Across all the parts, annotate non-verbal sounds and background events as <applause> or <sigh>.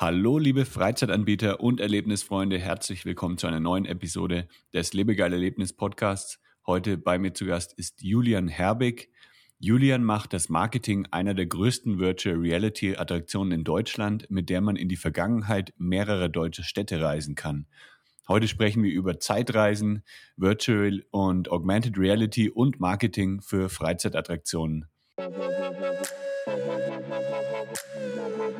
Hallo, liebe Freizeitanbieter und Erlebnisfreunde, herzlich willkommen zu einer neuen Episode des Lebegeil Erlebnis Podcasts. Heute bei mir zu Gast ist Julian Herbig. Julian macht das Marketing einer der größten Virtual Reality Attraktionen in Deutschland, mit der man in die Vergangenheit mehrerer deutsche Städte reisen kann. Heute sprechen wir über Zeitreisen, Virtual und Augmented Reality und Marketing für Freizeitattraktionen.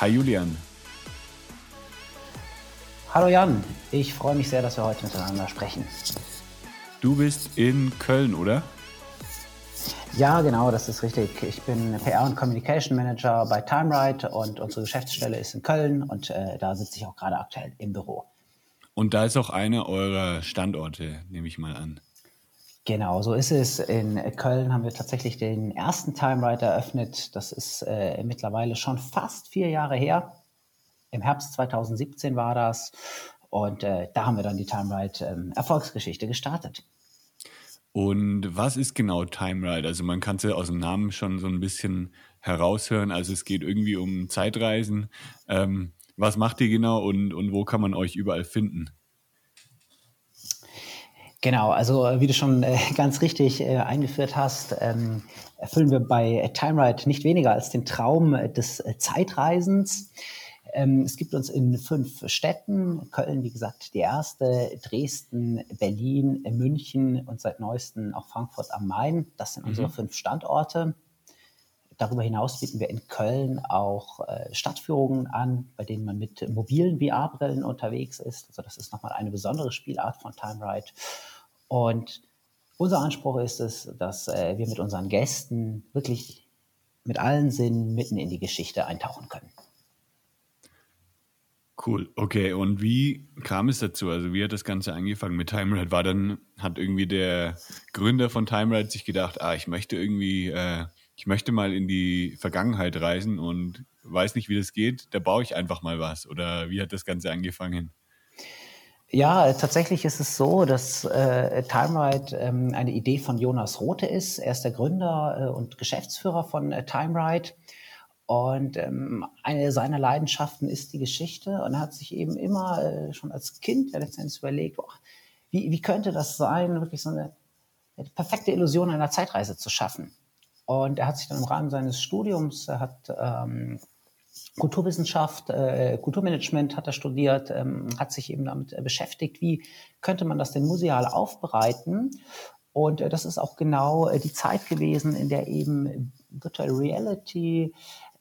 Hi Julian. Hallo Jan, ich freue mich sehr, dass wir heute miteinander sprechen. Du bist in Köln, oder? Ja, genau, das ist richtig. Ich bin PR und Communication Manager bei TimeRide und unsere Geschäftsstelle ist in Köln und äh, da sitze ich auch gerade aktuell im Büro. Und da ist auch einer eurer Standorte, nehme ich mal an. Genau, so ist es. In Köln haben wir tatsächlich den ersten Time Ride eröffnet. Das ist äh, mittlerweile schon fast vier Jahre her. Im Herbst 2017 war das. Und äh, da haben wir dann die Time Ride ähm, Erfolgsgeschichte gestartet. Und was ist genau Time Ride? Also man kann es ja aus dem Namen schon so ein bisschen heraushören. Also es geht irgendwie um Zeitreisen. Ähm, was macht ihr genau und, und wo kann man euch überall finden? Genau, also äh, wie du schon äh, <laughs> ganz richtig äh, eingeführt hast, ähm, erfüllen wir bei TimeRide nicht weniger als den Traum des Zeitreisens. Ähm, es gibt uns in fünf Städten, Köln, wie gesagt, die erste, Dresden, Berlin, München und seit neuestem auch Frankfurt am Main. Das sind unsere mhm. fünf Standorte. Darüber hinaus bieten wir in Köln auch äh, Stadtführungen an, bei denen man mit mobilen VR-Brillen unterwegs ist. Also das ist nochmal eine besondere Spielart von TimeRide. Und unser Anspruch ist es, dass äh, wir mit unseren Gästen wirklich mit allen Sinnen mitten in die Geschichte eintauchen können. Cool, okay. Und wie kam es dazu? Also wie hat das Ganze angefangen mit TimeRide? War dann, hat irgendwie der Gründer von TimeRide sich gedacht, ah, ich möchte irgendwie äh, ich möchte mal in die Vergangenheit reisen und weiß nicht, wie das geht, da baue ich einfach mal was. Oder wie hat das Ganze angefangen? Ja, tatsächlich ist es so, dass äh, TimeRide ähm, eine Idee von Jonas Rote ist. Er ist der Gründer äh, und Geschäftsführer von äh, TimeRide. Und ähm, eine seiner Leidenschaften ist die Geschichte. Und er hat sich eben immer äh, schon als Kind ja, letztendlich überlegt, boah, wie, wie könnte das sein, wirklich so eine, eine perfekte Illusion einer Zeitreise zu schaffen. Und er hat sich dann im Rahmen seines Studiums, er hat ähm, Kulturwissenschaft, äh, Kulturmanagement hat er studiert, ähm, hat sich eben damit äh, beschäftigt, wie könnte man das denn museal aufbereiten. Und äh, das ist auch genau äh, die Zeit gewesen, in der eben Virtual Reality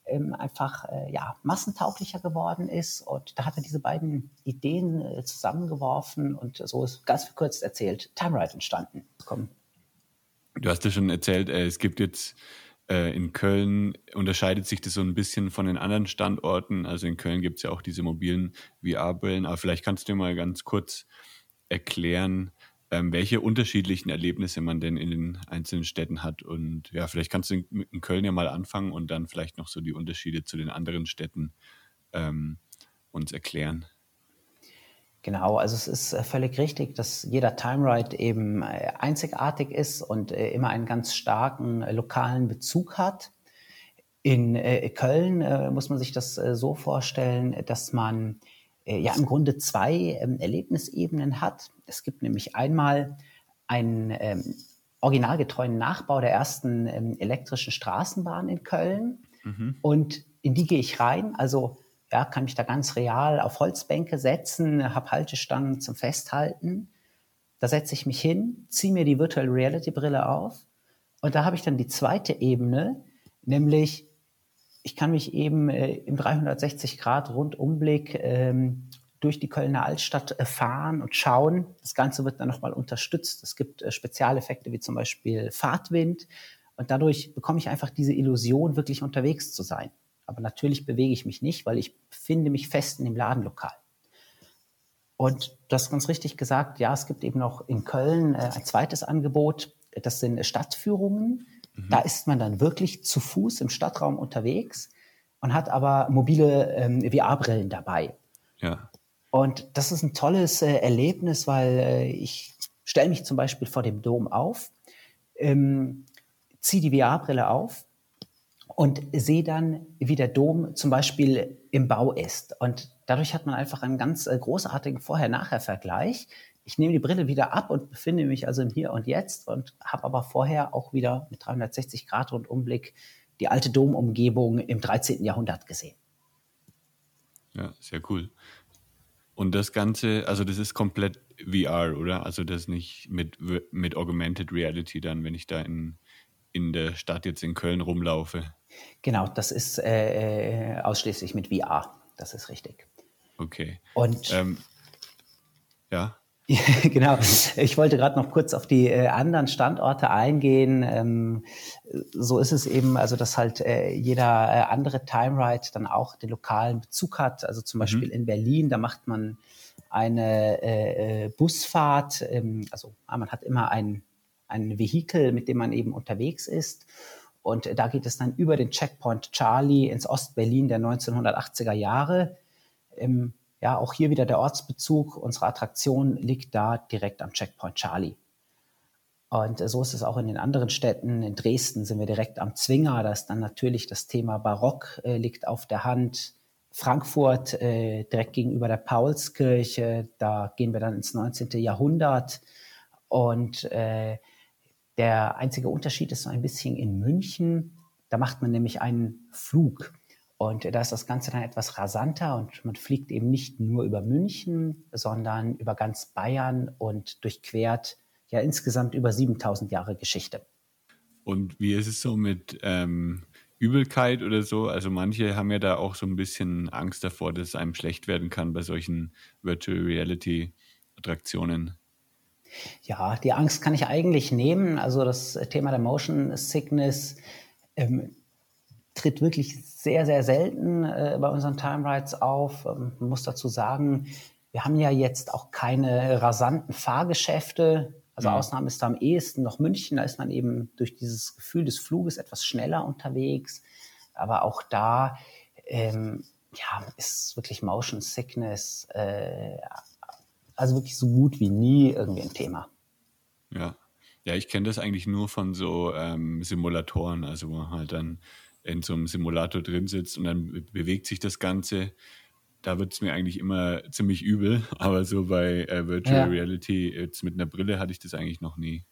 ähm, einfach äh, ja, massentauglicher geworden ist. Und da hat er diese beiden Ideen zusammengeworfen und so ist ganz verkürzt erzählt Time Ride entstanden. Komm. Du hast ja schon erzählt, äh, es gibt jetzt äh, in Köln, unterscheidet sich das so ein bisschen von den anderen Standorten. Also in Köln gibt es ja auch diese mobilen VR-Brillen, aber vielleicht kannst du mal ganz kurz erklären, ähm, welche unterschiedlichen Erlebnisse man denn in den einzelnen Städten hat. Und ja, vielleicht kannst du in Köln ja mal anfangen und dann vielleicht noch so die Unterschiede zu den anderen Städten ähm, uns erklären. Genau, also es ist äh, völlig richtig, dass jeder Time Ride eben äh, einzigartig ist und äh, immer einen ganz starken lokalen Bezug hat. In Köln muss man sich das so vorstellen, dass man ja im Grunde zwei ähm, Erlebnisebenen hat. Es gibt nämlich einmal einen ähm, originalgetreuen Nachbau der ersten ähm, elektrischen Straßenbahn in Köln mhm. und in die gehe ich rein. Also ja, kann mich da ganz real auf Holzbänke setzen, habe Haltestangen zum Festhalten. Da setze ich mich hin, ziehe mir die Virtual Reality Brille auf und da habe ich dann die zweite Ebene, nämlich ich kann mich eben äh, im 360 Grad Rundumblick ähm, durch die Kölner Altstadt äh, fahren und schauen. Das Ganze wird dann nochmal unterstützt. Es gibt äh, Spezialeffekte wie zum Beispiel Fahrtwind. Und dadurch bekomme ich einfach diese Illusion, wirklich unterwegs zu sein. Aber natürlich bewege ich mich nicht, weil ich befinde mich fest in dem Ladenlokal. Und du hast ganz richtig gesagt, ja, es gibt eben noch in Köln äh, ein zweites Angebot. Das sind Stadtführungen. Mhm. Da ist man dann wirklich zu Fuß im Stadtraum unterwegs und hat aber mobile ähm, VR-Brillen dabei. Ja. Und das ist ein tolles äh, Erlebnis, weil äh, ich stelle mich zum Beispiel vor dem Dom auf, ähm, ziehe die VR-Brille auf und sehe dann, wie der Dom zum Beispiel im Bau ist. Und dadurch hat man einfach einen ganz äh, großartigen Vorher-Nachher-Vergleich. Ich nehme die Brille wieder ab und befinde mich also im Hier und Jetzt und habe aber vorher auch wieder mit 360 Grad Rundumblick die alte Domumgebung im 13. Jahrhundert gesehen. Ja, sehr cool. Und das Ganze, also das ist komplett VR, oder? Also das nicht mit, mit Augmented Reality dann, wenn ich da in, in der Stadt jetzt in Köln rumlaufe. Genau, das ist äh, äh ausschließlich mit VR. Das ist richtig. Okay. Und ähm, ja. <laughs> genau. Ich wollte gerade noch kurz auf die äh, anderen Standorte eingehen. Ähm, so ist es eben, also dass halt äh, jeder äh, andere Time Ride dann auch den lokalen Bezug hat. Also zum mhm. Beispiel mhm. in Berlin, da macht man eine äh, Busfahrt. Ähm, also man hat immer ein, ein Vehikel, mit dem man eben unterwegs ist. Und da geht es dann über den Checkpoint Charlie ins Ostberlin der 1980er Jahre. Ähm, ja, auch hier wieder der Ortsbezug. Unsere Attraktion liegt da direkt am Checkpoint Charlie. Und so ist es auch in den anderen Städten. In Dresden sind wir direkt am Zwinger. Da ist dann natürlich das Thema Barock äh, liegt auf der Hand. Frankfurt äh, direkt gegenüber der Paulskirche. Da gehen wir dann ins 19. Jahrhundert. Und äh, der einzige Unterschied ist so ein bisschen in München. Da macht man nämlich einen Flug und da ist das Ganze dann etwas rasanter und man fliegt eben nicht nur über München, sondern über ganz Bayern und durchquert ja insgesamt über 7000 Jahre Geschichte. Und wie ist es so mit ähm, Übelkeit oder so? Also manche haben ja da auch so ein bisschen Angst davor, dass es einem schlecht werden kann bei solchen Virtual Reality Attraktionen. Ja, die Angst kann ich eigentlich nehmen. Also das Thema der Motion Sickness ähm, tritt wirklich sehr, sehr selten äh, bei unseren Time Rides auf. Ähm, man muss dazu sagen, wir haben ja jetzt auch keine rasanten Fahrgeschäfte. Also ja. Ausnahme ist da am ehesten noch München. Da ist man eben durch dieses Gefühl des Fluges etwas schneller unterwegs. Aber auch da ähm, ja, ist wirklich Motion Sickness äh, also wirklich so gut wie nie irgendwie ein Thema. Ja. Ja, ich kenne das eigentlich nur von so ähm, Simulatoren, also wo man halt dann in so einem Simulator drin sitzt und dann bewegt sich das Ganze. Da wird es mir eigentlich immer ziemlich übel, <laughs> aber so bei äh, Virtual ja. Reality jetzt mit einer Brille hatte ich das eigentlich noch nie.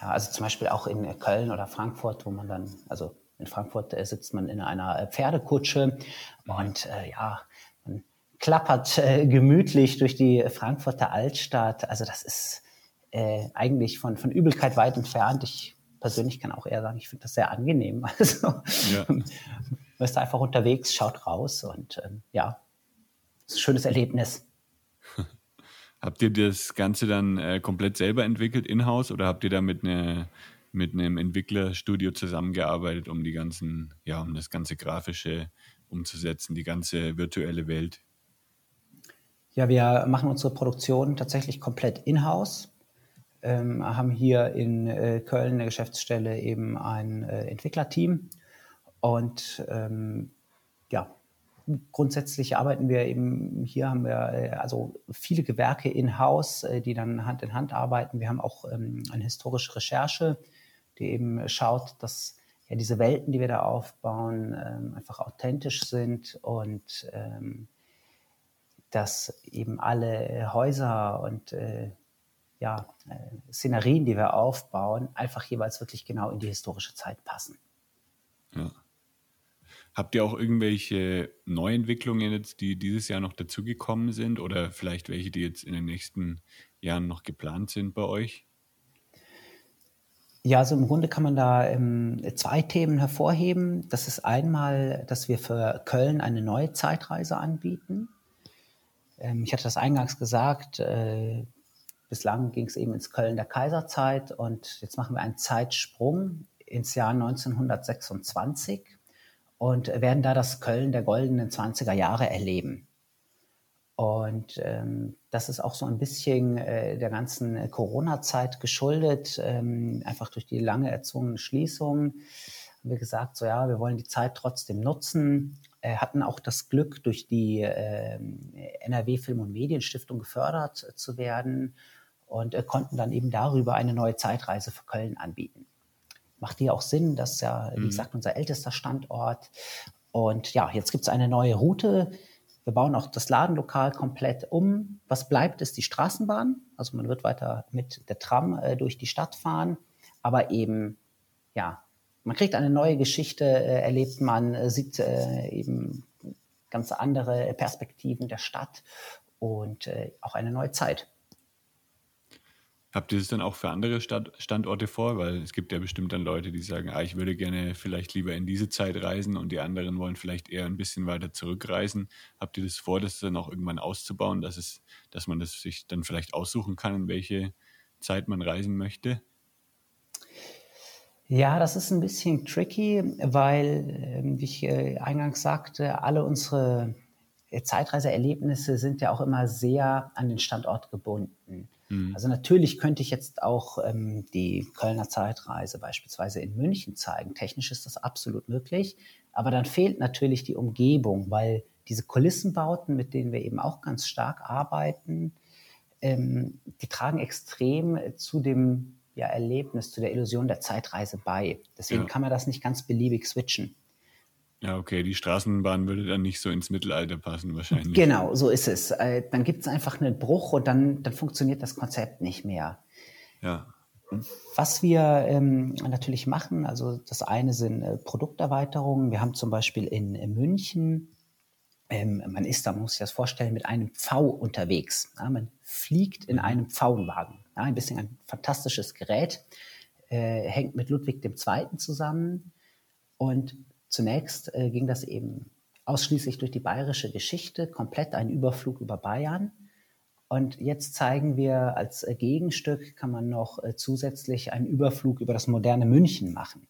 Ja, also zum Beispiel auch in Köln oder Frankfurt, wo man dann, also in Frankfurt äh, sitzt man in einer äh, Pferdekutsche mhm. und äh, ja, klappert äh, gemütlich durch die Frankfurter Altstadt. Also das ist äh, eigentlich von, von Übelkeit weit entfernt. Ich persönlich kann auch eher sagen, ich finde das sehr angenehm. <laughs> Also ja. <laughs> man ist einfach unterwegs, schaut raus und ähm, ja, ist ein schönes Erlebnis. <laughs> Habt ihr das Ganze dann äh, komplett selber entwickelt in-house oder habt ihr da mit, ne, mit einem Entwicklerstudio zusammengearbeitet, um die ganzen, ja, um das ganze Grafische umzusetzen, die ganze virtuelle Welt? Ja, wir machen unsere Produktion tatsächlich komplett in-house ähm, haben hier in äh, Köln eine Geschäftsstelle eben ein äh, Entwicklerteam. Und ähm, ja, grundsätzlich arbeiten wir eben, hier haben wir äh, also viele Gewerke in-house, äh, die dann Hand in Hand arbeiten. Wir haben auch ähm, eine historische Recherche, die eben schaut, dass ja diese Welten, die wir da aufbauen, ähm, einfach authentisch sind und ähm, dass eben alle Häuser und äh, ja, äh, Szenerien, die wir aufbauen, einfach jeweils wirklich genau in die historische Zeit passen. Ja. Habt ihr auch irgendwelche Neuentwicklungen jetzt, die dieses Jahr noch dazugekommen sind oder vielleicht welche, die jetzt in den nächsten Jahren noch geplant sind bei euch? Ja, also im Grunde kann man da ähm, zwei Themen hervorheben. Das ist einmal, dass wir für Köln eine neue Zeitreise anbieten. Ähm, ich hatte das eingangs gesagt, äh, bislang ging es eben ins Köln der Kaiserzeit und jetzt machen wir einen Zeitsprung ins Jahr 1926 und werden da das Köln der goldenen 20er Jahre erleben. Und ähm, das ist auch so ein bisschen äh, der ganzen Corona-Zeit geschuldet, ähm, einfach durch die lange erzwungene Schließung. Haben wir gesagt, so ja, wir wollen die Zeit trotzdem nutzen. Äh, hatten auch das Glück, durch die äh, NRW Film- und Medienstiftung gefördert äh, zu werden und äh, konnten dann eben darüber eine neue Zeitreise für Köln anbieten. Macht ja auch Sinn, das ist ja, wie mhm. gesagt, unser ältester Standort. Und ja, jetzt gibt es eine neue Route wir bauen auch das Ladenlokal komplett um. Was bleibt, ist die Straßenbahn. Also man wird weiter mit der Tram äh, durch die Stadt fahren, aber eben, ja, man kriegt eine neue Geschichte, äh, erlebt man, äh, sieht äh, eben ganz andere Perspektiven der Stadt und äh, auch eine neue Zeit. Habt ihr das dann auch für andere Stadt Standorte vor? Weil es gibt ja bestimmt dann Leute, die sagen, ah, ich würde gerne vielleicht lieber in diese Zeit reisen und die anderen wollen vielleicht eher ein bisschen weiter zurückreisen. Habt ihr das vor, das dann auch irgendwann auszubauen, dass, es, dass man das sich dann vielleicht aussuchen kann, in welche Zeit man reisen möchte? Ja, das ist ein bisschen tricky, weil, ähm, wie ich äh, eingangs sagte, alle unsere äh, Zeitreiseerlebnisse sind ja auch immer sehr an den Standort gebunden. Mhm. Also natürlich könnte ich jetzt auch ähm, die Kölner Zeitreise beispielsweise in München zeigen. Technisch ist das absolut möglich, aber dann fehlt natürlich die Umgebung, weil diese Kulissenbauten, mit denen wir eben auch ganz stark arbeiten, ähm, die tragen extrem zu dem ja, Erlebnis, zu der Illusion der Zeitreise bei. Deswegen ja. kann man das nicht ganz beliebig switchen. Ja, okay, die Straßenbahn würde dann nicht so ins Mittelalter passen wahrscheinlich. Genau, so ist es. Äh, dann gibt es einfach einen Bruch und dann, dann funktioniert das Konzept nicht mehr. Ja. Was wir ähm, natürlich machen, also das eine sind äh, Produkterweiterungen. Wir haben zum Beispiel in, in München, ähm, man ist da, muss sich das vorstellen, mit einem V unterwegs. Ja, man fliegt in mhm. einem Pfauenwagen. Ja, ein bisschen ein fantastisches Gerät, äh, hängt mit Ludwig II. zusammen und Zunächst äh, ging das eben ausschließlich durch die bayerische Geschichte, komplett ein Überflug über Bayern. Und jetzt zeigen wir als Gegenstück, kann man noch äh, zusätzlich einen Überflug über das moderne München machen.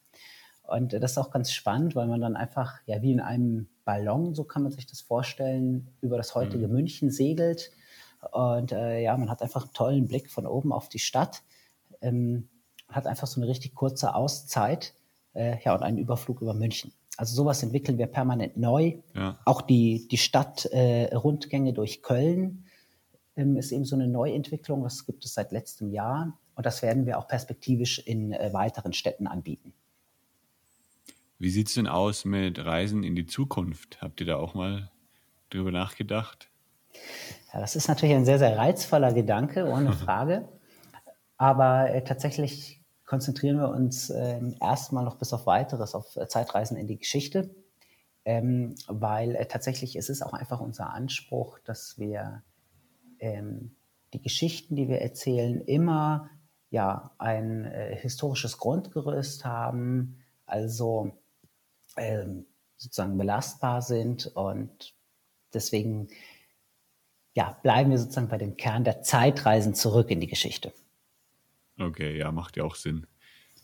Und das ist auch ganz spannend, weil man dann einfach, ja, wie in einem Ballon, so kann man sich das vorstellen, über das heutige mhm. München segelt. Und äh, ja, man hat einfach einen tollen Blick von oben auf die Stadt, ähm, hat einfach so eine richtig kurze Auszeit, äh, ja, und einen Überflug über München. Also sowas entwickeln wir permanent neu. Ja. Auch die, die Stadtrundgänge äh, durch Köln ähm, ist eben so eine Neuentwicklung. Das gibt es seit letztem Jahr. Und das werden wir auch perspektivisch in äh, weiteren Städten anbieten. Wie sieht es denn aus mit Reisen in die Zukunft? Habt ihr da auch mal drüber nachgedacht? Ja, das ist natürlich ein sehr, sehr reizvoller Gedanke, ohne <laughs> Frage. Aber äh, tatsächlich konzentrieren wir uns äh, erstmal noch bis auf weiteres auf äh, Zeitreisen in die Geschichte, ähm, weil äh, tatsächlich es ist auch einfach unser Anspruch, dass wir ähm, die Geschichten, die wir erzählen, immer ja ein äh, historisches Grundgerüst haben, also ähm, sozusagen belastbar sind und deswegen ja, bleiben wir sozusagen bei dem Kern der Zeitreisen zurück in die Geschichte. Okay, ja, macht ja auch Sinn.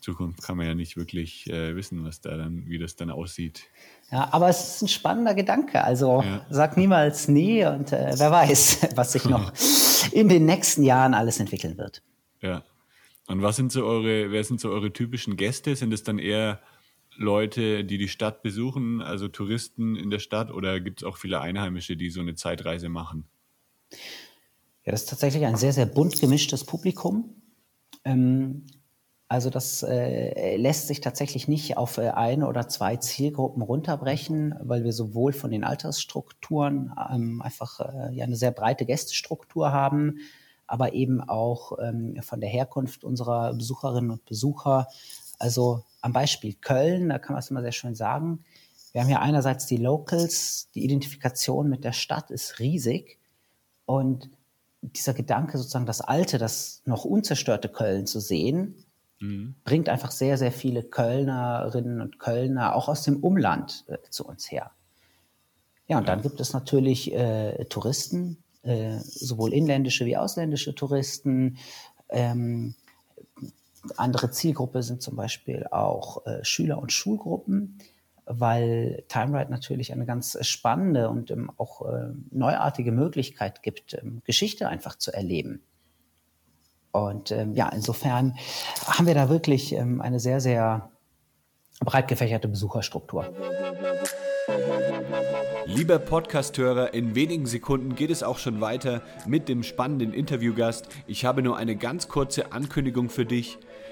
Zukunft kann man ja nicht wirklich äh, wissen, was da dann, wie das dann aussieht. Ja, aber es ist ein spannender Gedanke. Also ja. sag niemals nie und äh, wer weiß, <laughs> was sich noch <laughs> in den nächsten Jahren alles entwickeln wird. Ja. Und was sind so eure, wer sind so eure typischen Gäste? Sind es dann eher Leute, die die Stadt besuchen, also Touristen in der Stadt, oder gibt es auch viele Einheimische, die so eine Zeitreise machen? Ja, das ist tatsächlich ein sehr, sehr bunt gemischtes Publikum. Ähm, also das äh, lässt sich tatsächlich nicht auf äh, eine oder zwei Zielgruppen runterbrechen, weil wir sowohl von den Altersstrukturen ähm, einfach äh, ja eine sehr breite Gästestruktur haben, aber eben auch ähm, von der Herkunft unserer Besucherinnen und Besucher. Also am Beispiel Köln, da kann man es immer sehr schön sagen. Wir haben hier einerseits die Locals, die Identifikation mit der Stadt ist riesig und dieser Gedanke, sozusagen das alte, das noch unzerstörte Köln zu sehen, mhm. bringt einfach sehr, sehr viele Kölnerinnen und Kölner auch aus dem Umland äh, zu uns her. Ja, und dann gibt es natürlich äh, Touristen, äh, sowohl inländische wie ausländische Touristen. Ähm, andere Zielgruppe sind zum Beispiel auch äh, Schüler und Schulgruppen, weil TimeRide natürlich eine ganz spannende und ähm, auch äh, neuartige Möglichkeit gibt, ähm, Geschichte einfach zu erleben. Und ähm, ja, insofern haben wir da wirklich ähm, eine sehr, sehr breit gefächerte Besucherstruktur. Lieber Podcasthörer, in wenigen Sekunden geht es auch schon weiter mit dem spannenden Interviewgast. Ich habe nur eine ganz kurze Ankündigung für dich.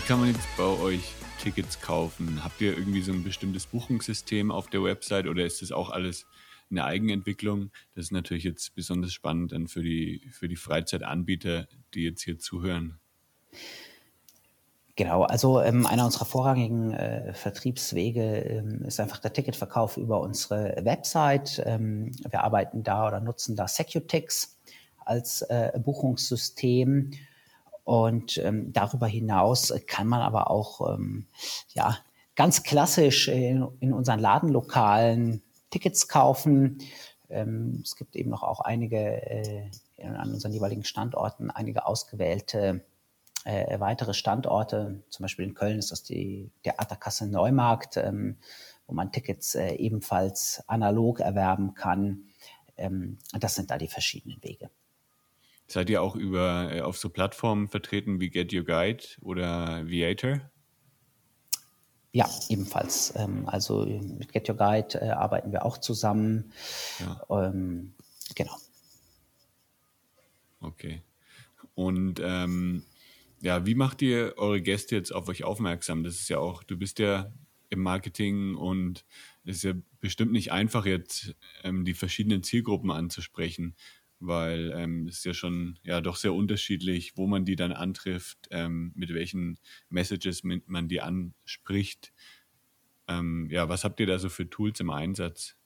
Wie kann man jetzt bei euch Tickets kaufen? Habt ihr irgendwie so ein bestimmtes Buchungssystem auf der Website oder ist das auch alles eine Eigenentwicklung? Das ist natürlich jetzt besonders spannend dann für die, für die Freizeitanbieter, die jetzt hier zuhören. Genau, also ähm, einer unserer vorrangigen äh, Vertriebswege ähm, ist einfach der Ticketverkauf über unsere Website. Ähm, wir arbeiten da oder nutzen da Secutix als äh, Buchungssystem und ähm, darüber hinaus kann man aber auch ähm, ja, ganz klassisch in, in unseren Ladenlokalen Tickets kaufen. Ähm, es gibt eben noch auch einige äh, an unseren jeweiligen Standorten, einige ausgewählte äh, weitere Standorte. Zum Beispiel in Köln ist das die Theaterkasse Neumarkt, ähm, wo man Tickets äh, ebenfalls analog erwerben kann. Ähm, das sind da die verschiedenen Wege. Seid ihr auch über äh, auf so Plattformen vertreten wie Get Your Guide oder Viator? Ja, ebenfalls. Ähm, also mit Get Your Guide äh, arbeiten wir auch zusammen. Ja. Ähm, genau. Okay. Und ähm, ja, wie macht ihr eure Gäste jetzt auf euch aufmerksam? Das ist ja auch, du bist ja im Marketing und es ist ja bestimmt nicht einfach, jetzt ähm, die verschiedenen Zielgruppen anzusprechen weil ähm, es ist ja schon ja doch sehr unterschiedlich, wo man die dann antrifft, ähm, mit welchen Messages man die anspricht. Ähm, ja, was habt ihr da so für Tools im Einsatz?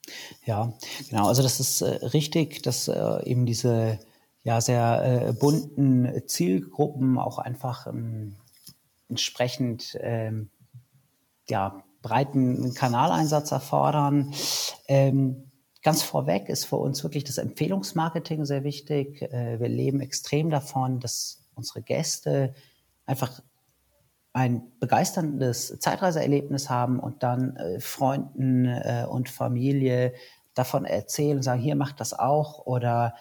Ja, genau. Also das ist äh, richtig, dass äh, eben diese ja sehr äh, bunten Zielgruppen auch einfach ähm, entsprechend ähm, ja breiten Kanaleinsatz erfordern. Ähm, Ganz vorweg ist für uns wirklich das Empfehlungsmarketing sehr wichtig. Äh, wir leben extrem davon, dass unsere Gäste einfach ein begeisterndes Zeitreiseerlebnis haben und dann äh, Freunden äh, und Familie davon erzählen, sagen, hier macht das auch oder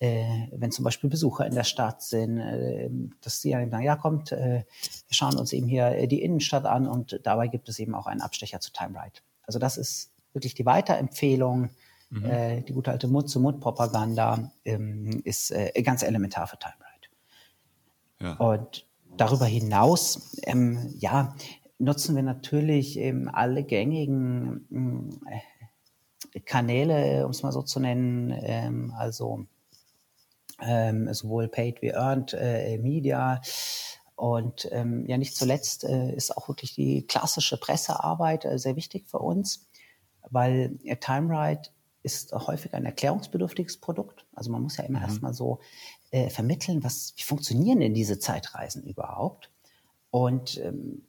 wenn zum Beispiel Besucher in der Stadt sind, dass sie dann sagen, ja kommt, wir schauen uns eben hier die Innenstadt an und dabei gibt es eben auch einen Abstecher zu Time Ride. Also das ist wirklich die Weiterempfehlung Mhm. Äh, die gute alte Mund-zu-Mund-Propaganda ähm, ist äh, ganz elementar für Time Ride. Ja. Und darüber hinaus, ähm, ja, nutzen wir natürlich ähm, alle gängigen äh, Kanäle, um es mal so zu nennen, ähm, also ähm, sowohl Paid wie Earned äh, Media. Und ähm, ja, nicht zuletzt äh, ist auch wirklich die klassische Pressearbeit äh, sehr wichtig für uns, weil äh, Time Ride ist häufig ein erklärungsbedürftiges Produkt. Also man muss ja immer mhm. erstmal so äh, vermitteln, was, wie funktionieren denn diese Zeitreisen überhaupt? Und ähm,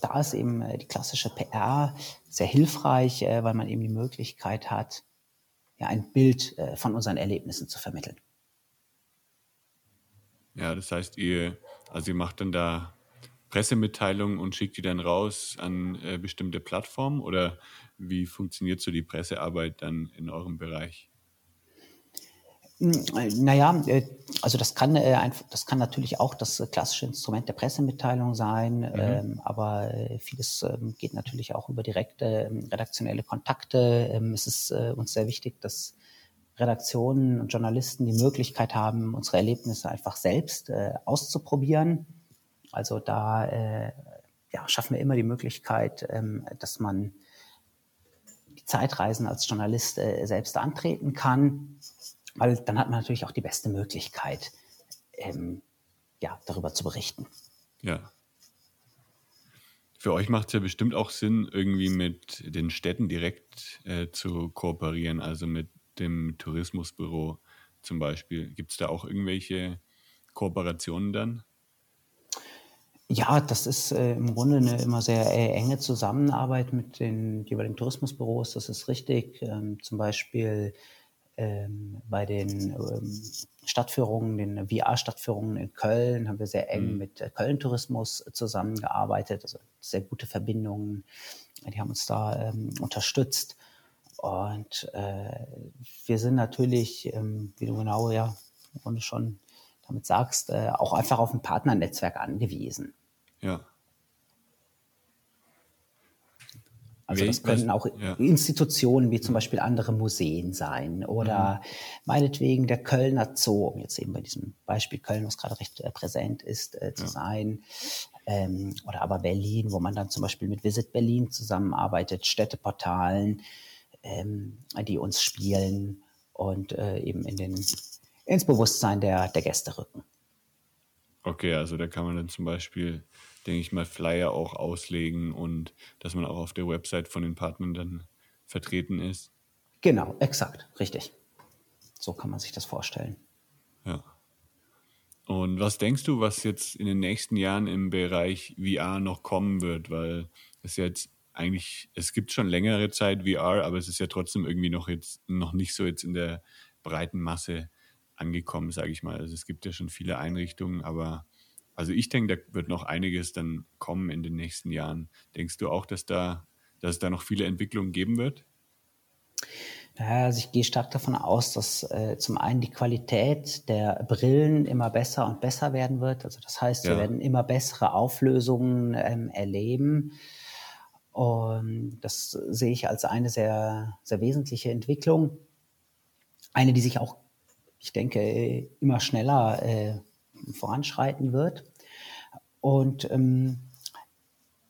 da ist eben äh, die klassische PR sehr hilfreich, äh, weil man eben die Möglichkeit hat, ja, ein Bild äh, von unseren Erlebnissen zu vermitteln. Ja, das heißt, ihr, also ihr macht dann da Pressemitteilungen und schickt die dann raus an äh, bestimmte Plattformen oder wie funktioniert so die Pressearbeit dann in eurem Bereich? Naja, äh, also das kann, äh, das kann natürlich auch das klassische Instrument der Pressemitteilung sein, mhm. Ähm, aber äh, vieles ähm, geht natürlich auch über direkte ähm, redaktionelle Kontakte. Es ist uns sehr wichtig, dass Redaktionen und Journalisten die Möglichkeit haben, unsere Erlebnisse einfach selbst auszuprobieren. Also da ja, schaffen wir immer die Möglichkeit, dass man Zeitreisen als Journalist äh, selbst antreten kann, weil dann hat man natürlich auch die beste Möglichkeit, ähm, ja, darüber zu berichten. Ja. Für euch macht es ja bestimmt auch Sinn, irgendwie mit den Städten direkt äh, zu kooperieren, also mit dem Tourismusbüro zum Beispiel. Gibt es da auch irgendwelche Kooperationen dann? Ja, das ist äh, im Grunde eine immer sehr äh, enge Zusammenarbeit mit den jeweiligen Tourismusbüros, das ist richtig. Ähm, zum Beispiel ähm, bei den ähm, Stadtführungen, den VR-Stadtführungen in Köln, haben wir sehr eng mhm. mit äh, Köln Tourismus zusammengearbeitet, also sehr gute Verbindungen. Die haben uns da ähm, unterstützt. Und äh, wir sind natürlich, ähm, wie du genau ja im Grunde schon damit sagst, äh, auch einfach auf ein Partnernetzwerk angewiesen. Ja. Also das können auch ja. Institutionen wie zum Beispiel andere Museen sein oder mhm. meinetwegen der Kölner Zoo, um jetzt eben bei diesem Beispiel Köln, was gerade recht äh, präsent ist, äh, zu ja. sein. Ähm, oder aber Berlin, wo man dann zum Beispiel mit Visit Berlin zusammenarbeitet, Städteportalen, ähm, die uns spielen und äh, eben in den, ins Bewusstsein der, der Gäste rücken. Okay, also da kann man dann zum Beispiel denke ich mal, Flyer auch auslegen und dass man auch auf der Website von den Partnern dann vertreten ist. Genau, exakt, richtig. So kann man sich das vorstellen. Ja. Und was denkst du, was jetzt in den nächsten Jahren im Bereich VR noch kommen wird? Weil es jetzt eigentlich, es gibt schon längere Zeit VR, aber es ist ja trotzdem irgendwie noch jetzt noch nicht so jetzt in der breiten Masse angekommen, sage ich mal. Also es gibt ja schon viele Einrichtungen, aber also ich denke, da wird noch einiges dann kommen in den nächsten Jahren. Denkst du auch, dass da, dass es da noch viele Entwicklungen geben wird? Ja, also ich gehe stark davon aus, dass äh, zum einen die Qualität der Brillen immer besser und besser werden wird. Also das heißt, ja. wir werden immer bessere Auflösungen ähm, erleben. Und das sehe ich als eine sehr, sehr wesentliche Entwicklung. Eine, die sich auch, ich denke, immer schneller äh, voranschreiten wird. Und ähm,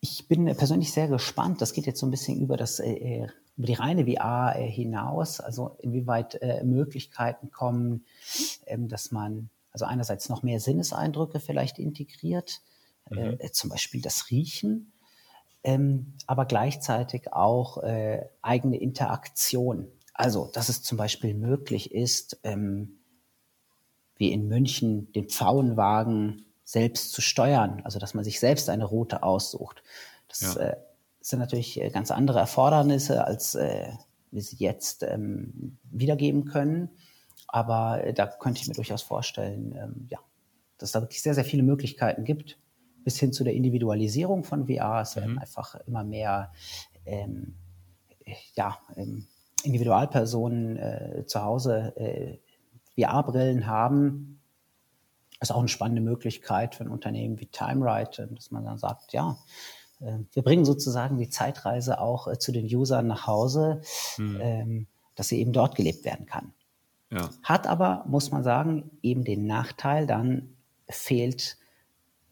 ich bin persönlich sehr gespannt. Das geht jetzt so ein bisschen über das äh, äh über die reine VR äh, hinaus. Also inwieweit äh, Möglichkeiten kommen, ähm, dass man also einerseits noch mehr Sinneseindrücke vielleicht integriert, äh, mhm. zum Beispiel das Riechen, ähm, aber gleichzeitig auch eigene Interaktion. Also, dass es zum Beispiel möglich ist, ähm, wie in München den Pfauenwagen selbst zu steuern, also dass man sich selbst eine Route aussucht. Das ja. äh, sind natürlich äh, ganz andere Erfordernisse, als äh, wir sie jetzt ähm, wiedergeben können. Aber äh, da könnte ich mir durchaus vorstellen, ähm, ja, dass es da wirklich sehr, sehr viele Möglichkeiten gibt, bis hin zu der Individualisierung von VR. Es werden mhm. einfach immer mehr ähm, ja, ähm, Individualpersonen äh, zu Hause äh, VR-Brillen haben, ist auch eine spannende Möglichkeit für ein Unternehmen wie TimeRide, dass man dann sagt, ja, äh, wir bringen sozusagen die Zeitreise auch äh, zu den Usern nach Hause, mhm. dass sie eben dort gelebt werden kann. Ja. Hat aber, muss man sagen, eben den Nachteil, dann fehlt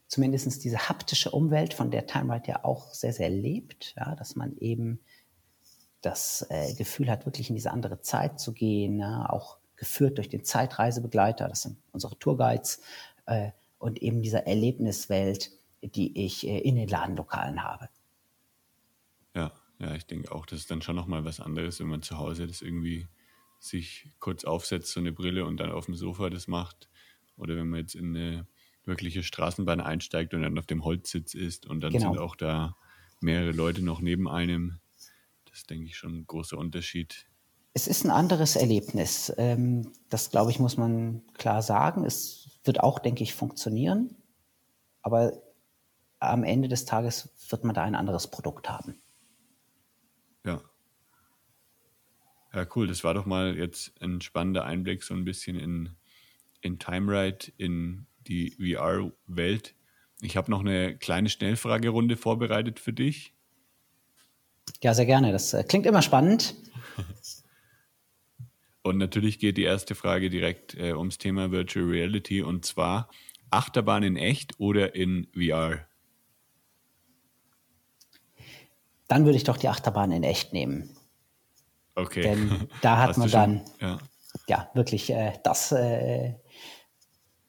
zumindest diese haptische Umwelt, von der TimeRide ja auch sehr, sehr lebt, ja, dass man eben das äh, Gefühl hat, wirklich in diese andere Zeit zu gehen, ja, auch geführt durch den Zeitreisebegleiter, das sind unsere Tourguides, äh, und eben dieser Erlebniswelt, die ich äh, in den Ladenlokalen habe. Ja, ja, ich denke auch, das ist dann schon nochmal was anderes, wenn man zu Hause das irgendwie sich kurz aufsetzt, so eine Brille und dann auf dem Sofa das macht. Oder wenn man jetzt in eine wirkliche Straßenbahn einsteigt und dann auf dem Holzsitz ist und dann genau. sind auch da mehrere Leute noch neben einem. Das ist, denke ich, schon ein großer Unterschied es ist ein anderes Erlebnis. Ähm, das, glaube ich, muss man klar sagen. Es wird auch, denke ich, funktionieren. Aber am Ende des Tages wird man da ein anderes Produkt haben. Ja. Ja, cool. Das war doch mal jetzt ein spannender Einblick so ein bisschen in, in TimeRide, in die VR-Welt. Ich habe noch eine kleine Schnellfragerunde vorbereitet für dich. Ja, sehr gerne. Das äh, klingt immer spannend. <laughs> Und natürlich geht die erste Frage direkt äh, ums Thema Virtual Reality und zwar Achterbahn in echt oder in VR? Dann würde ich doch die Achterbahn in echt nehmen. Okay. Denn <laughs> da hat man dann ja. ja. wirklich äh, das, äh,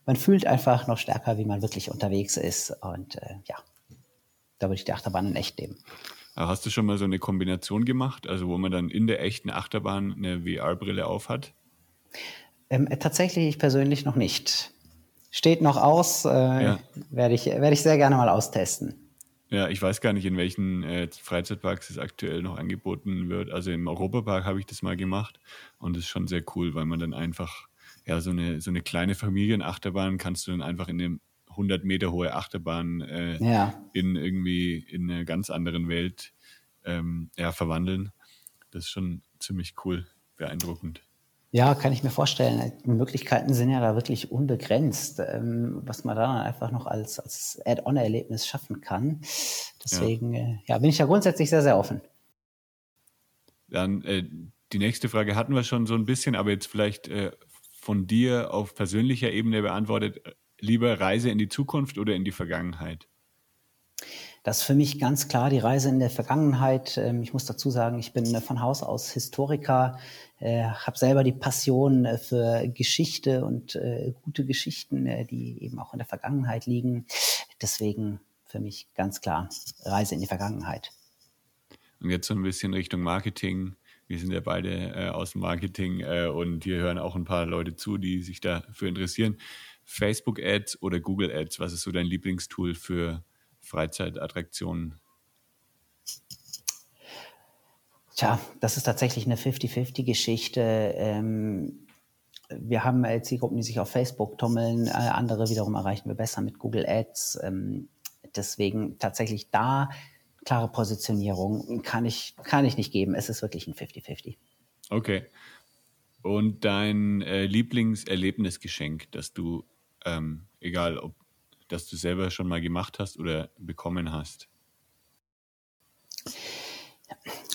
man fühlt einfach noch stärker, wie man wirklich unterwegs ist. Und äh, ja, da würde ich die Achterbahn in echt nehmen. Hast du schon mal so eine Kombination gemacht, also wo man dann in der echten Achterbahn eine VR-Brille aufhat? Ähm, tatsächlich ich persönlich noch nicht. Steht noch aus, äh, ja. werde ich, werd ich sehr gerne mal austesten. Ja, ich weiß gar nicht, in welchen äh, Freizeitparks es aktuell noch angeboten wird. Also im Europapark habe ich das mal gemacht und das ist schon sehr cool, weil man dann einfach, ja, so eine, so eine kleine Familienachterbahn kannst du dann einfach in dem 100 Meter hohe Achterbahn äh, ja. in irgendwie in einer ganz anderen Welt ähm, ja, verwandeln. Das ist schon ziemlich cool, beeindruckend. Ja, kann ich mir vorstellen. Die Möglichkeiten sind ja da wirklich unbegrenzt, ähm, was man da einfach noch als, als Add-on-Erlebnis schaffen kann. Deswegen ja. Äh, ja. bin ich ja grundsätzlich sehr, sehr offen. Dann äh, die nächste Frage hatten wir schon so ein bisschen, aber jetzt vielleicht äh, von dir auf persönlicher Ebene beantwortet lieber Reise in die Zukunft oder in die Vergangenheit? Das ist für mich ganz klar die Reise in der Vergangenheit. Ähm, ich muss dazu sagen, ich bin von Haus aus Historiker, äh, habe selber die Passion äh, für Geschichte und äh, gute Geschichten, die eben auch in der Vergangenheit liegen. Deswegen für mich ganz klar Reise in die Vergangenheit. Und jetzt so ein bisschen Richtung Marketing. Wir sind ja beide äh, aus dem Marketing äh, und hier hören auch ein paar Leute zu, die sich dafür interessieren. Facebook-Ads oder Google-Ads? Was ist so dein Lieblingstool für Freizeitattraktionen? Tja, das ist tatsächlich eine 50-50-Geschichte. Ähm, wir haben äh, Zielgruppen, die sich auf Facebook tummeln, äh, andere wiederum erreichen wir besser mit Google Ads. Ähm, deswegen tatsächlich da klare Positionierung kann ich, kann ich nicht geben. Es ist wirklich ein 50-50. Okay. Und dein äh, Lieblingserlebnisgeschenk, das du ähm, egal ob das du selber schon mal gemacht hast oder bekommen hast?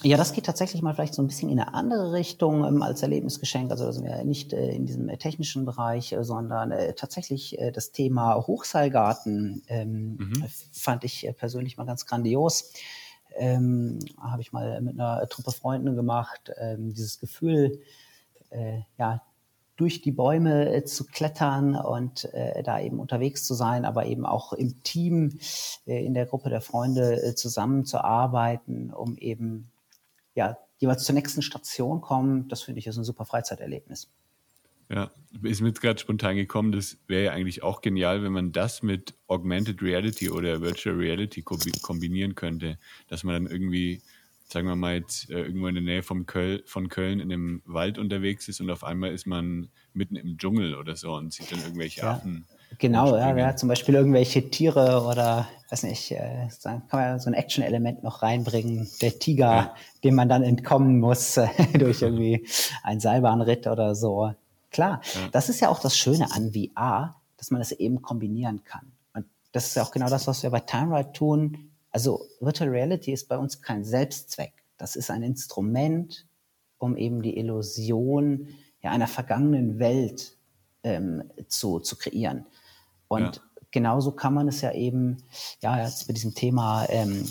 Ja, das geht tatsächlich mal vielleicht so ein bisschen in eine andere Richtung ähm, als Erlebnisgeschenk. Also sind wir nicht äh, in diesem äh, technischen Bereich, äh, sondern äh, tatsächlich äh, das Thema Hochseilgarten ähm, mhm. fand ich äh, persönlich mal ganz grandios. Ähm, Habe ich mal mit einer Truppe Freunden gemacht. Ähm, dieses Gefühl, ja, durch die Bäume äh, zu klettern und äh, da eben unterwegs zu sein, aber eben auch im Team, äh, in der Gruppe der Freunde zusammenzuarbeiten, um eben ja jeweils zur nächsten Station kommen. Das finde ich ist ein super Freizeiterlebnis. Ja, ist mir gerade spontan gekommen, das wäre ja eigentlich auch genial, wenn man das mit Augmented Reality oder Virtual Reality kombinieren könnte, dass man dann irgendwie sagen wir mal jetzt äh, irgendwo in der Nähe vom Köl von Köln in einem Wald unterwegs ist und auf einmal ist man mitten im Dschungel oder so und sieht dann irgendwelche ja, Affen. Genau, ja, ja, zum Beispiel irgendwelche Tiere oder weiß nicht, äh, kann man so ein Action-Element noch reinbringen. Der Tiger, ja. dem man dann entkommen muss <laughs> durch irgendwie einen Seilbahnritt oder so. Klar, das ist ja auch das Schöne an VR, dass man das eben kombinieren kann. Und das ist ja auch genau das, was wir bei Time Ride tun also Virtual Reality ist bei uns kein Selbstzweck. Das ist ein Instrument, um eben die Illusion ja, einer vergangenen Welt ähm, zu, zu kreieren. Und ja. genauso kann man es ja eben, ja, jetzt mit diesem Thema ähm,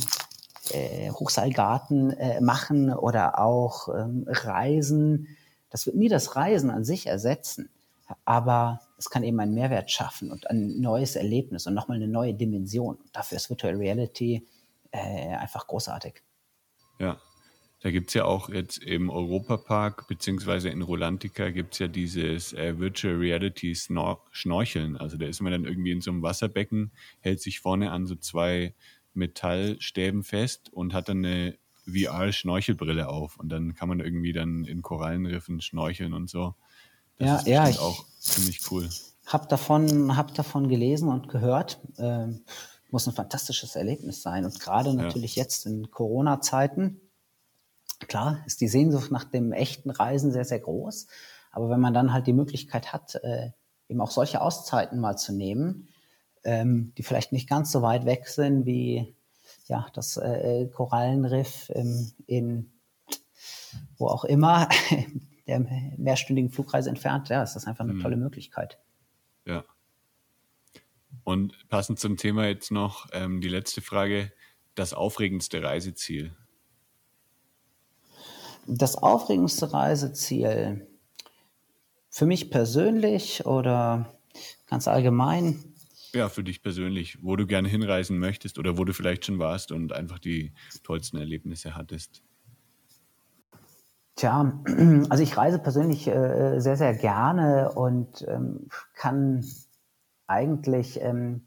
äh, Hochseilgarten äh, machen oder auch ähm, Reisen. Das wird nie das Reisen an sich ersetzen, aber es kann eben einen Mehrwert schaffen und ein neues Erlebnis und nochmal eine neue Dimension. Dafür ist Virtual Reality äh, einfach großartig. Ja, da gibt es ja auch jetzt im Europapark beziehungsweise in Rolantica gibt es ja dieses äh, Virtual Reality Snor Schnorcheln. Also da ist man dann irgendwie in so einem Wasserbecken, hält sich vorne an so zwei Metallstäben fest und hat dann eine VR-Schnorchelbrille auf. Und dann kann man irgendwie dann in Korallenriffen schnorcheln und so. Das ja, ist ja, ich auch ziemlich cool. Hab davon, hab davon gelesen und gehört. Ähm, muss ein fantastisches Erlebnis sein. Und gerade natürlich ja. jetzt in Corona-Zeiten, klar, ist die Sehnsucht nach dem echten Reisen sehr, sehr groß. Aber wenn man dann halt die Möglichkeit hat, äh, eben auch solche Auszeiten mal zu nehmen, ähm, die vielleicht nicht ganz so weit weg sind wie ja, das äh, Korallenriff ähm, in wo auch immer, <laughs> der mehrstündigen Flugreise entfernt, ja, ist das einfach eine mhm. tolle Möglichkeit. Ja. Und passend zum Thema jetzt noch ähm, die letzte Frage: Das aufregendste Reiseziel? Das aufregendste Reiseziel für mich persönlich oder ganz allgemein? Ja, für dich persönlich, wo du gerne hinreisen möchtest oder wo du vielleicht schon warst und einfach die tollsten Erlebnisse hattest. Tja, <clears throat> also ich reise persönlich äh, sehr, sehr gerne und ähm, kann eigentlich ähm,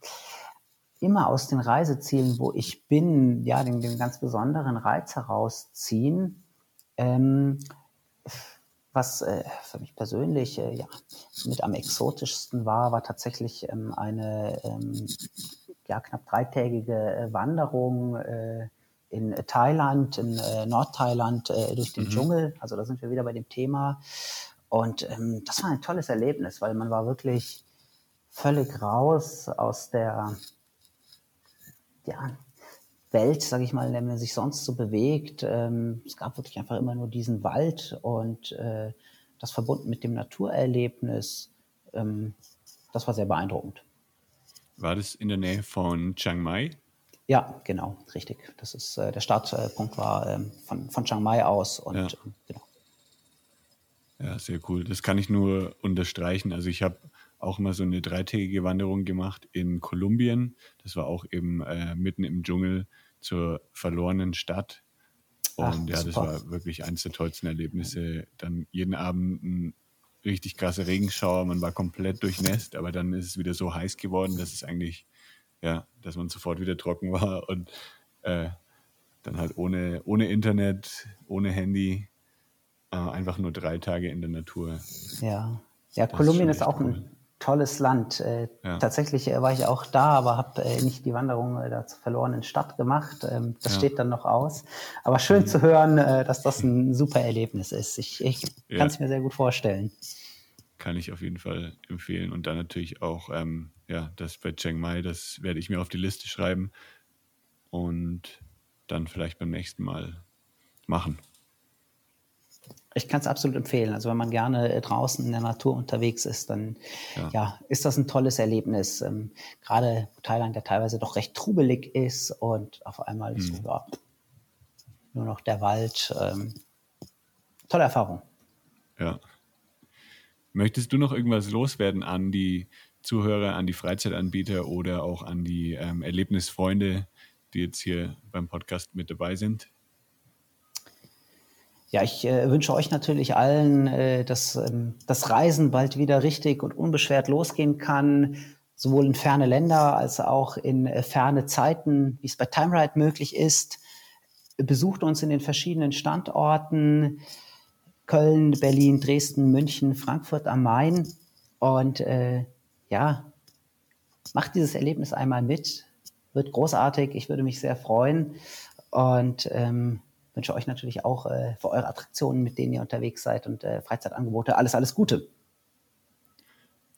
immer aus den Reisezielen, wo ich bin, ja, den, den ganz besonderen Reiz herausziehen. Ähm, was äh, für mich persönlich äh, ja, mit am exotischsten war, war tatsächlich ähm, eine ähm, ja, knapp dreitägige äh, Wanderung äh, in Thailand, in äh, Nordthailand äh, durch den mhm. Dschungel. Also da sind wir wieder bei dem Thema. Und ähm, das war ein tolles Erlebnis, weil man war wirklich völlig raus aus der ja, Welt, sage ich mal, in der man sich sonst so bewegt. Ähm, es gab wirklich einfach immer nur diesen Wald und äh, das verbunden mit dem Naturerlebnis. Ähm, das war sehr beeindruckend. War das in der Nähe von Chiang Mai? Ja, genau, richtig. Das ist äh, der Startpunkt war ähm, von, von Chiang Mai aus und ja. Ähm, genau. Ja, sehr cool. Das kann ich nur unterstreichen. Also ich habe auch mal so eine dreitägige Wanderung gemacht in Kolumbien. Das war auch eben äh, mitten im Dschungel zur verlorenen Stadt. Und Ach, ja, das war wirklich eines der tollsten Erlebnisse. Dann jeden Abend ein richtig krasser Regenschauer, man war komplett durchnässt, aber dann ist es wieder so heiß geworden, dass es eigentlich, ja, dass man sofort wieder trocken war und äh, dann halt ohne, ohne Internet, ohne Handy, äh, einfach nur drei Tage in der Natur. Ja, ja, Kolumbien ist, ist auch cool. ein tolles Land. Äh, ja. Tatsächlich äh, war ich auch da, aber habe äh, nicht die Wanderung äh, da zur verlorenen Stadt gemacht. Ähm, das ja. steht dann noch aus. Aber schön mhm. zu hören, äh, dass das ein super Erlebnis ist. Ich, ich ja. kann es mir sehr gut vorstellen. Kann ich auf jeden Fall empfehlen. Und dann natürlich auch, ähm, ja, das bei Chiang Mai, das werde ich mir auf die Liste schreiben und dann vielleicht beim nächsten Mal machen. Ich kann es absolut empfehlen. Also wenn man gerne äh, draußen in der Natur unterwegs ist, dann ja, ja ist das ein tolles Erlebnis. Ähm, gerade Thailand ja teilweise doch recht trubelig ist und auf einmal mhm. so, ja, nur noch der Wald. Ähm, tolle Erfahrung. Ja. Möchtest du noch irgendwas loswerden an die Zuhörer, an die Freizeitanbieter oder auch an die ähm, Erlebnisfreunde, die jetzt hier beim Podcast mit dabei sind? Ja, ich äh, wünsche euch natürlich allen, äh, dass ähm, das Reisen bald wieder richtig und unbeschwert losgehen kann, sowohl in ferne Länder als auch in äh, ferne Zeiten, wie es bei TimeRide möglich ist. Besucht uns in den verschiedenen Standorten Köln, Berlin, Dresden, München, Frankfurt am Main und äh, ja, macht dieses Erlebnis einmal mit. Wird großartig. Ich würde mich sehr freuen und ähm, wünsche euch natürlich auch äh, für eure Attraktionen, mit denen ihr unterwegs seid und äh, Freizeitangebote alles, alles Gute.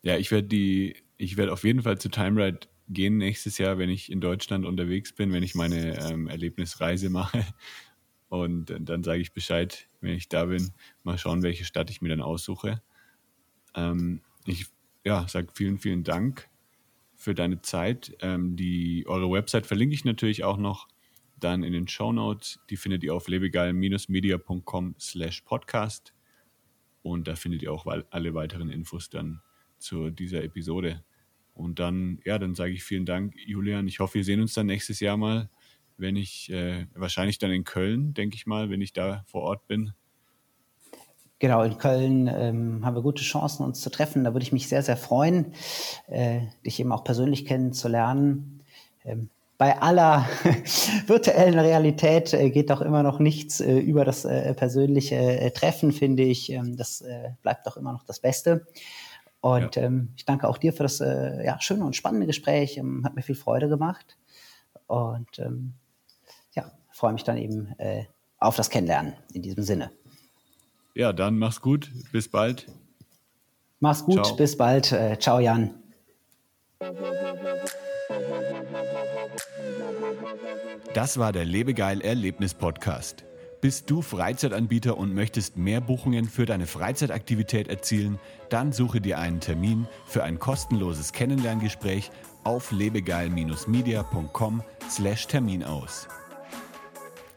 Ja, ich werde die, ich werde auf jeden Fall zu TimeRide gehen nächstes Jahr, wenn ich in Deutschland unterwegs bin, wenn ich meine ähm, Erlebnisreise mache. Und äh, dann sage ich Bescheid, wenn ich da bin. Mal schauen, welche Stadt ich mir dann aussuche. Ähm, ich ja, sage vielen, vielen Dank für deine Zeit. Ähm, die, eure Website verlinke ich natürlich auch noch dann in den Show Notes. Die findet ihr auf lebegeil-media.com slash podcast. Und da findet ihr auch alle weiteren Infos dann zu dieser Episode. Und dann, ja, dann sage ich vielen Dank, Julian. Ich hoffe, wir sehen uns dann nächstes Jahr mal, wenn ich, äh, wahrscheinlich dann in Köln, denke ich mal, wenn ich da vor Ort bin. Genau, in Köln ähm, haben wir gute Chancen, uns zu treffen. Da würde ich mich sehr, sehr freuen, äh, dich eben auch persönlich kennenzulernen. Ähm, bei aller <laughs> virtuellen Realität äh, geht doch immer noch nichts äh, über das äh, persönliche äh, Treffen, finde ich. Ähm, das äh, bleibt doch immer noch das Beste. Und ja. ähm, ich danke auch dir für das äh, ja, schöne und spannende Gespräch. Ähm, hat mir viel Freude gemacht. Und ähm, ja, freue mich dann eben auf das Kennenlernen in diesem Sinne. Ja, dann mach's gut. Bis bald. Mach's gut. Ciao. Bis bald. ciao, Jan. Das war der Lebegeil Erlebnis Podcast. Bist du Freizeitanbieter und möchtest mehr Buchungen für deine Freizeitaktivität erzielen? Dann suche dir einen Termin für ein kostenloses